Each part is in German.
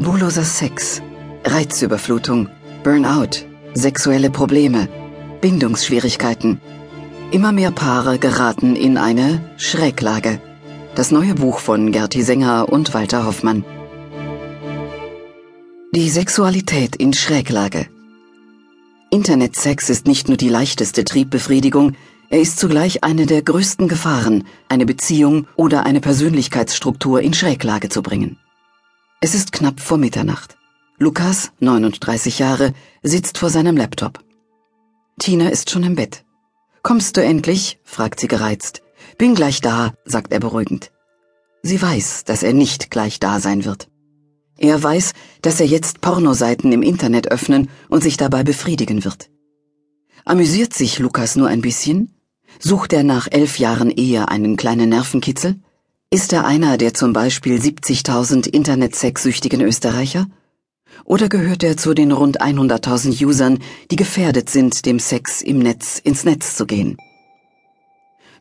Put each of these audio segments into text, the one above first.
Tabuloser Sex, Reizüberflutung, Burnout, sexuelle Probleme, Bindungsschwierigkeiten. Immer mehr Paare geraten in eine Schräglage. Das neue Buch von Gerti Sänger und Walter Hoffmann. Die Sexualität in Schräglage. Internetsex ist nicht nur die leichteste Triebbefriedigung, er ist zugleich eine der größten Gefahren, eine Beziehung oder eine Persönlichkeitsstruktur in Schräglage zu bringen. Es ist knapp vor Mitternacht. Lukas, 39 Jahre, sitzt vor seinem Laptop. Tina ist schon im Bett. Kommst du endlich? fragt sie gereizt. Bin gleich da, sagt er beruhigend. Sie weiß, dass er nicht gleich da sein wird. Er weiß, dass er jetzt Pornoseiten im Internet öffnen und sich dabei befriedigen wird. Amüsiert sich Lukas nur ein bisschen? Sucht er nach elf Jahren Ehe einen kleinen Nervenkitzel? Ist er einer der zum Beispiel 70.000 Internet-Sexsüchtigen Österreicher? Oder gehört er zu den rund 100.000 Usern, die gefährdet sind, dem Sex im Netz ins Netz zu gehen?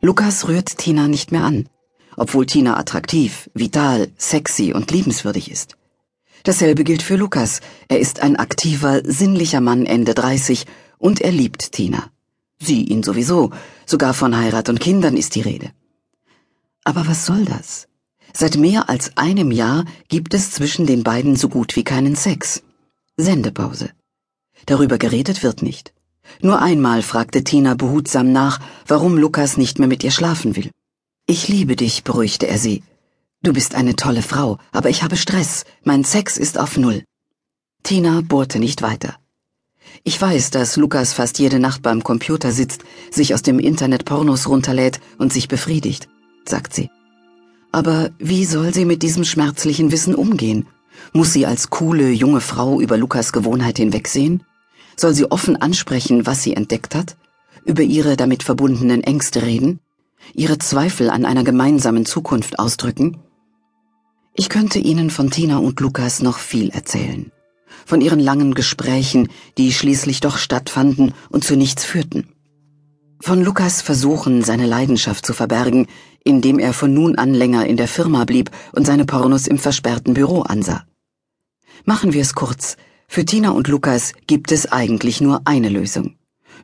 Lukas rührt Tina nicht mehr an, obwohl Tina attraktiv, vital, sexy und liebenswürdig ist. Dasselbe gilt für Lukas. Er ist ein aktiver, sinnlicher Mann Ende 30 und er liebt Tina. Sie ihn sowieso, sogar von Heirat und Kindern ist die Rede. Aber was soll das? Seit mehr als einem Jahr gibt es zwischen den beiden so gut wie keinen Sex. Sendepause. Darüber geredet wird nicht. Nur einmal fragte Tina behutsam nach, warum Lukas nicht mehr mit ihr schlafen will. Ich liebe dich, beruhigte er sie. Du bist eine tolle Frau, aber ich habe Stress. Mein Sex ist auf Null. Tina bohrte nicht weiter. Ich weiß, dass Lukas fast jede Nacht beim Computer sitzt, sich aus dem Internet Pornos runterlädt und sich befriedigt, sagt sie. Aber wie soll sie mit diesem schmerzlichen Wissen umgehen? Muss sie als coole, junge Frau über Lukas Gewohnheit hinwegsehen? Soll sie offen ansprechen, was sie entdeckt hat? Über ihre damit verbundenen Ängste reden? Ihre Zweifel an einer gemeinsamen Zukunft ausdrücken? Ich könnte Ihnen von Tina und Lukas noch viel erzählen von ihren langen Gesprächen, die schließlich doch stattfanden und zu nichts führten. Von Lukas Versuchen, seine Leidenschaft zu verbergen, indem er von nun an länger in der Firma blieb und seine Pornos im versperrten Büro ansah. Machen wir es kurz. Für Tina und Lukas gibt es eigentlich nur eine Lösung.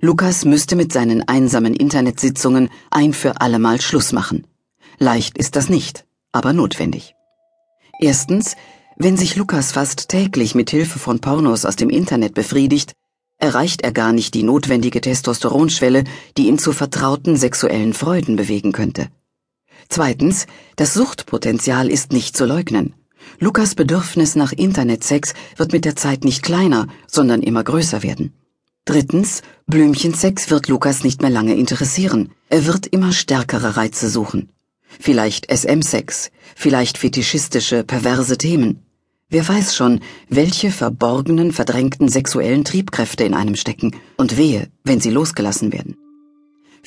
Lukas müsste mit seinen einsamen Internetsitzungen ein für allemal Schluss machen. Leicht ist das nicht, aber notwendig. Erstens, wenn sich Lukas fast täglich mit Hilfe von Pornos aus dem Internet befriedigt, erreicht er gar nicht die notwendige Testosteronschwelle, die ihn zu vertrauten sexuellen Freuden bewegen könnte. Zweitens, das Suchtpotenzial ist nicht zu leugnen. Lukas Bedürfnis nach Internetsex wird mit der Zeit nicht kleiner, sondern immer größer werden. Drittens, Blümchensex wird Lukas nicht mehr lange interessieren. Er wird immer stärkere Reize suchen. Vielleicht SM-Sex, vielleicht fetischistische, perverse Themen. Wer weiß schon, welche verborgenen, verdrängten sexuellen Triebkräfte in einem stecken und wehe, wenn sie losgelassen werden.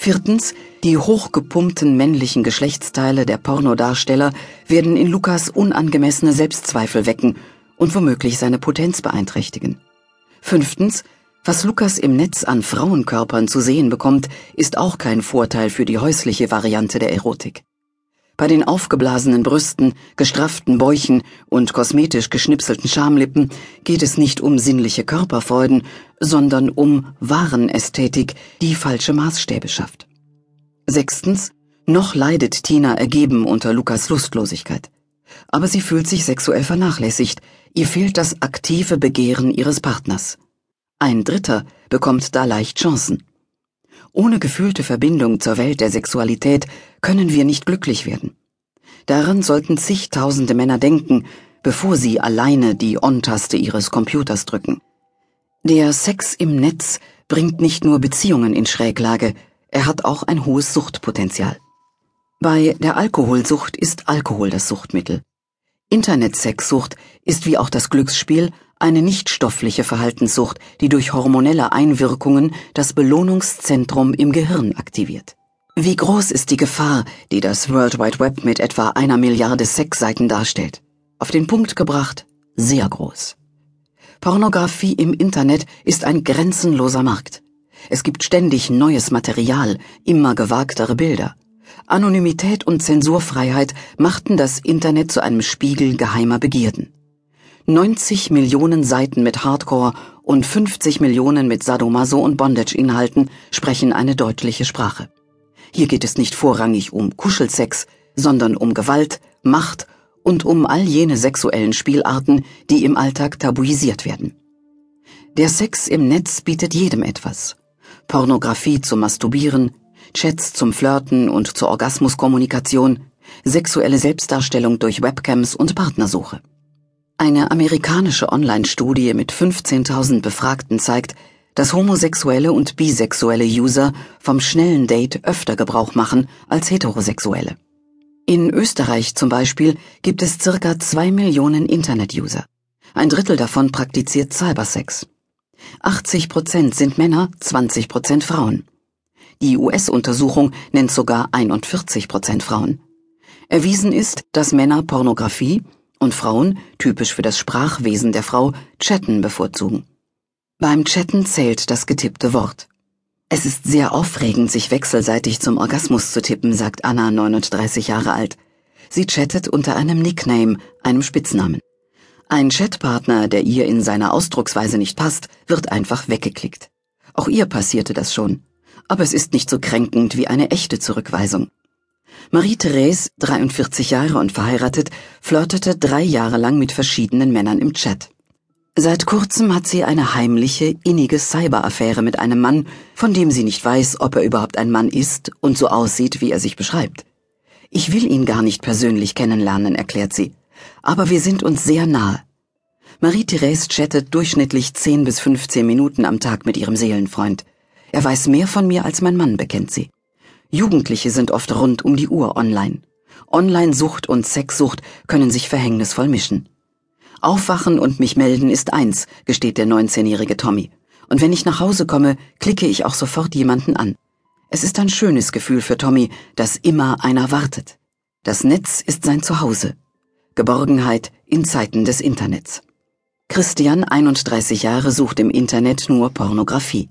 Viertens, die hochgepumpten männlichen Geschlechtsteile der Pornodarsteller werden in Lukas unangemessene Selbstzweifel wecken und womöglich seine Potenz beeinträchtigen. Fünftens, was Lukas im Netz an Frauenkörpern zu sehen bekommt, ist auch kein Vorteil für die häusliche Variante der Erotik. Bei den aufgeblasenen Brüsten, gestrafften Bäuchen und kosmetisch geschnipselten Schamlippen geht es nicht um sinnliche Körperfreuden, sondern um Warenästhetik, die falsche Maßstäbe schafft. Sechstens, noch leidet Tina ergeben unter Lukas Lustlosigkeit. Aber sie fühlt sich sexuell vernachlässigt, ihr fehlt das aktive Begehren ihres Partners. Ein Dritter bekommt da leicht Chancen. Ohne gefühlte Verbindung zur Welt der Sexualität können wir nicht glücklich werden. Daran sollten zigtausende Männer denken, bevor sie alleine die On-Taste ihres Computers drücken. Der Sex im Netz bringt nicht nur Beziehungen in Schräglage, er hat auch ein hohes Suchtpotenzial. Bei der Alkoholsucht ist Alkohol das Suchtmittel. Internetsexsucht ist wie auch das Glücksspiel eine nichtstoffliche Verhaltenssucht, die durch hormonelle Einwirkungen das Belohnungszentrum im Gehirn aktiviert. Wie groß ist die Gefahr, die das World Wide Web mit etwa einer Milliarde Sexseiten darstellt? Auf den Punkt gebracht, sehr groß. Pornografie im Internet ist ein grenzenloser Markt. Es gibt ständig neues Material, immer gewagtere Bilder. Anonymität und Zensurfreiheit machten das Internet zu einem Spiegel geheimer Begierden. 90 Millionen Seiten mit Hardcore und 50 Millionen mit Sadomaso und Bondage-Inhalten sprechen eine deutliche Sprache. Hier geht es nicht vorrangig um Kuschelsex, sondern um Gewalt, Macht und um all jene sexuellen Spielarten, die im Alltag tabuisiert werden. Der Sex im Netz bietet jedem etwas. Pornografie zum Masturbieren, Chats zum Flirten und zur Orgasmuskommunikation, sexuelle Selbstdarstellung durch Webcams und Partnersuche. Eine amerikanische Online-Studie mit 15.000 Befragten zeigt, dass homosexuelle und bisexuelle User vom schnellen Date öfter Gebrauch machen als heterosexuelle. In Österreich zum Beispiel gibt es circa zwei Millionen Internet-User. Ein Drittel davon praktiziert Cybersex. 80 Prozent sind Männer, 20 Prozent Frauen. Die US-Untersuchung nennt sogar 41 Prozent Frauen. Erwiesen ist, dass Männer Pornografie und Frauen, typisch für das Sprachwesen der Frau, Chatten bevorzugen. Beim Chatten zählt das getippte Wort. Es ist sehr aufregend, sich wechselseitig zum Orgasmus zu tippen, sagt Anna, 39 Jahre alt. Sie chattet unter einem Nickname, einem Spitznamen. Ein Chatpartner, der ihr in seiner Ausdrucksweise nicht passt, wird einfach weggeklickt. Auch ihr passierte das schon. Aber es ist nicht so kränkend wie eine echte Zurückweisung. Marie-Therese, 43 Jahre und verheiratet, flirtete drei Jahre lang mit verschiedenen Männern im Chat. Seit kurzem hat sie eine heimliche, innige Cyberaffäre mit einem Mann, von dem sie nicht weiß, ob er überhaupt ein Mann ist und so aussieht, wie er sich beschreibt. Ich will ihn gar nicht persönlich kennenlernen, erklärt sie. Aber wir sind uns sehr nahe. Marie-Therese chattet durchschnittlich 10 bis 15 Minuten am Tag mit ihrem Seelenfreund. Er weiß mehr von mir als mein Mann, bekennt sie. Jugendliche sind oft rund um die Uhr online. Online-Sucht und Sexsucht können sich verhängnisvoll mischen. Aufwachen und mich melden ist eins, gesteht der 19-jährige Tommy. Und wenn ich nach Hause komme, klicke ich auch sofort jemanden an. Es ist ein schönes Gefühl für Tommy, dass immer einer wartet. Das Netz ist sein Zuhause. Geborgenheit in Zeiten des Internets. Christian, 31 Jahre, sucht im Internet nur Pornografie.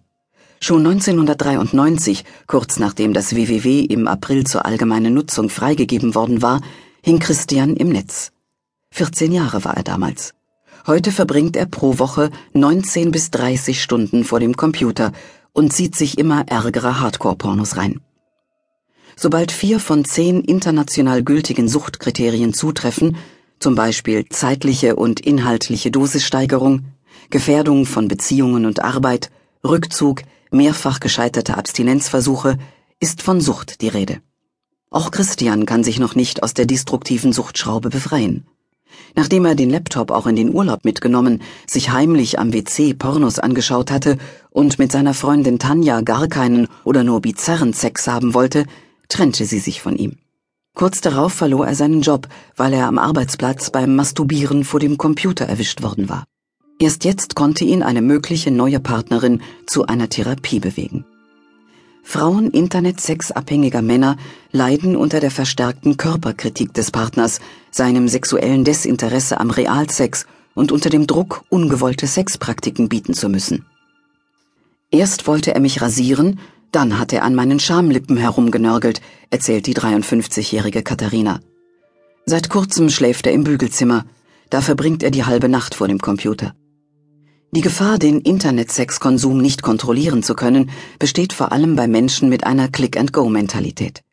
Schon 1993, kurz nachdem das WWW im April zur allgemeinen Nutzung freigegeben worden war, hing Christian im Netz. 14 Jahre war er damals. Heute verbringt er pro Woche 19 bis 30 Stunden vor dem Computer und zieht sich immer ärgere Hardcore-Pornos rein. Sobald vier von zehn international gültigen Suchtkriterien zutreffen, zum Beispiel zeitliche und inhaltliche Dosissteigerung, Gefährdung von Beziehungen und Arbeit, Rückzug, mehrfach gescheiterte Abstinenzversuche, ist von Sucht die Rede. Auch Christian kann sich noch nicht aus der destruktiven Suchtschraube befreien. Nachdem er den Laptop auch in den Urlaub mitgenommen, sich heimlich am WC Pornos angeschaut hatte und mit seiner Freundin Tanja gar keinen oder nur bizarren Sex haben wollte, trennte sie sich von ihm. Kurz darauf verlor er seinen Job, weil er am Arbeitsplatz beim Masturbieren vor dem Computer erwischt worden war. Erst jetzt konnte ihn eine mögliche neue Partnerin zu einer Therapie bewegen. Frauen Internet-Sexabhängiger Männer leiden unter der verstärkten Körperkritik des Partners, seinem sexuellen Desinteresse am Realsex und unter dem Druck, ungewollte Sexpraktiken bieten zu müssen. Erst wollte er mich rasieren, dann hat er an meinen Schamlippen herumgenörgelt, erzählt die 53-jährige Katharina. Seit kurzem schläft er im Bügelzimmer, da verbringt er die halbe Nacht vor dem Computer. Die Gefahr, den Internetsexkonsum nicht kontrollieren zu können, besteht vor allem bei Menschen mit einer Click-and-Go-Mentalität.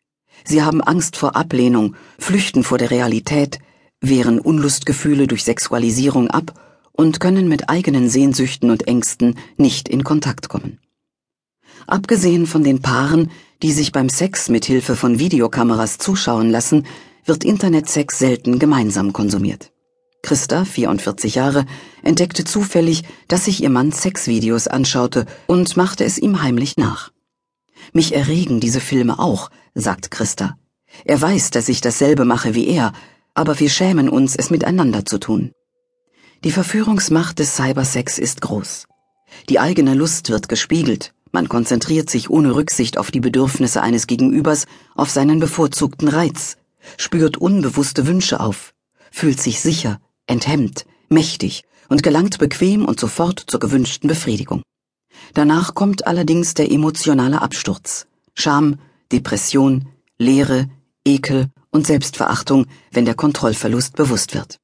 Sie haben Angst vor Ablehnung, flüchten vor der Realität, wehren Unlustgefühle durch Sexualisierung ab und können mit eigenen Sehnsüchten und Ängsten nicht in Kontakt kommen. Abgesehen von den Paaren, die sich beim Sex mit Hilfe von Videokameras zuschauen lassen, wird Internetsex selten gemeinsam konsumiert. Christa, 44 Jahre, entdeckte zufällig, dass sich ihr Mann Sexvideos anschaute und machte es ihm heimlich nach. Mich erregen diese Filme auch, sagt Christa. Er weiß, dass ich dasselbe mache wie er, aber wir schämen uns, es miteinander zu tun. Die Verführungsmacht des Cybersex ist groß. Die eigene Lust wird gespiegelt, man konzentriert sich ohne Rücksicht auf die Bedürfnisse eines Gegenübers, auf seinen bevorzugten Reiz, spürt unbewusste Wünsche auf, fühlt sich sicher, enthemmt, mächtig und gelangt bequem und sofort zur gewünschten Befriedigung. Danach kommt allerdings der emotionale Absturz, Scham, Depression, Leere, Ekel und Selbstverachtung, wenn der Kontrollverlust bewusst wird.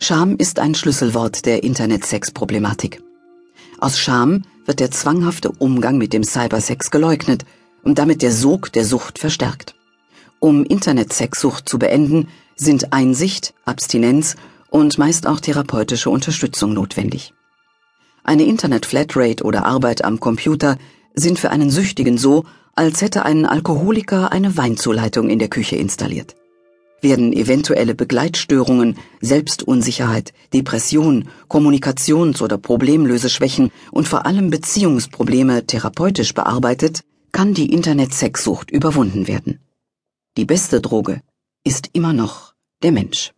Scham ist ein Schlüsselwort der Internet-Sex-Problematik. Aus Scham wird der zwanghafte Umgang mit dem Cybersex geleugnet und damit der Sog der Sucht verstärkt. Um Internet-Sexsucht zu beenden, sind Einsicht, Abstinenz und meist auch therapeutische Unterstützung notwendig. Eine Internet-Flatrate oder Arbeit am Computer sind für einen Süchtigen so, als hätte ein Alkoholiker eine Weinzuleitung in der Küche installiert werden eventuelle Begleitstörungen, Selbstunsicherheit, Depression, Kommunikations- oder Problemlöseschwächen und vor allem Beziehungsprobleme therapeutisch bearbeitet, kann die Internet-Sexsucht überwunden werden. Die beste Droge ist immer noch der Mensch.